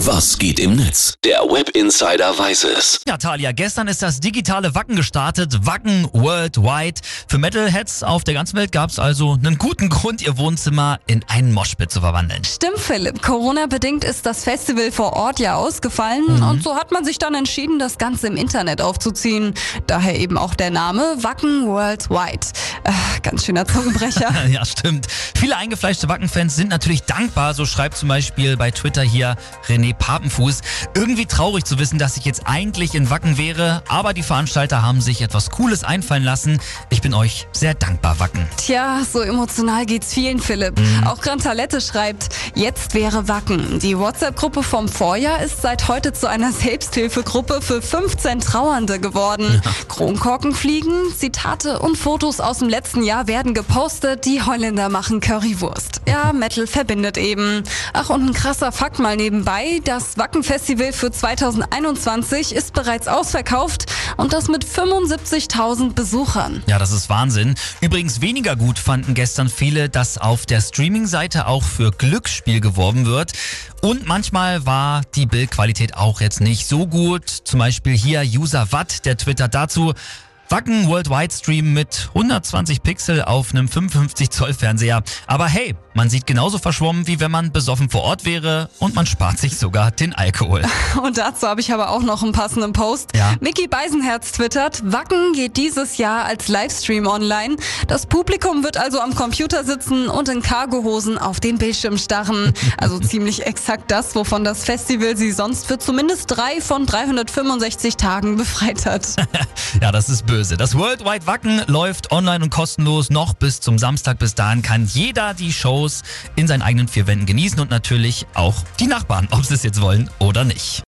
Was geht im Netz? Der Web Insider weiß es. Ja, Talia, gestern ist das digitale Wacken gestartet. Wacken Worldwide. Für Metalheads auf der ganzen Welt gab es also einen guten Grund, ihr Wohnzimmer in einen Moshpit zu verwandeln. Stimmt, Philipp. Corona-bedingt ist das Festival vor Ort ja ausgefallen Mhm. und so hat man sich dann entschieden, das Ganze im Internet aufzuziehen. Daher eben auch der Name Wacken Worldwide. Äh, ganz schöner Zungenbrecher. Ja, stimmt. Viele eingefleischte Wacken-Fans sind natürlich dankbar. So schreibt zum Beispiel bei Twitter hier René Papenfuß. Irgendwie traurig zu wissen, dass ich jetzt eigentlich in Wacken wäre, aber die Veranstalter haben sich etwas Cooles einfallen lassen. Ich bin euch sehr dankbar, Wacken. Tja, so emotional geht's vielen, Philipp. Auch Grantalette schreibt, jetzt wäre Wacken. Die WhatsApp-Gruppe vom Vorjahr ist seit heute zu einer Selbsthilfegruppe für 15 Trauernde geworden. Kronkorken fliegen, Zitate und Fotos aus dem letzten Jahr werden gepostet. Die Holländer machen Currywurst. Ja, Metal verbindet eben. Ach, und ein krasser Fakt mal nebenbei. Das Wacken-Festival für 2021 ist bereits ausverkauft und das mit 75.000 Besuchern. Ja, das ist Wahnsinn. Übrigens weniger gut fanden gestern viele, dass auf der Streaming-Seite auch für Glücksspiel geworben wird. Und manchmal war die Bildqualität auch jetzt nicht so gut. Zum Beispiel hier User Watt, der twittert dazu. Wacken Worldwide Stream mit 120 Pixel auf einem 55 Zoll Fernseher. Aber hey, man sieht genauso verschwommen, wie wenn man besoffen vor Ort wäre und man spart sich sogar den Alkohol. Und dazu habe ich aber auch noch einen passenden Post. Ja. Mickey Beisenherz twittert, Wacken geht dieses Jahr als Livestream online. Das Publikum wird also am Computer sitzen und in Cargohosen auf den Bildschirm starren. Also ziemlich exakt das, wovon das Festival sie sonst für zumindest drei von 365 Tagen befreit hat. Ja, das ist böse. Das Worldwide Wacken läuft online und kostenlos noch bis zum Samstag. Bis dahin kann jeder die Shows in seinen eigenen vier Wänden genießen und natürlich auch die Nachbarn, ob sie es jetzt wollen oder nicht.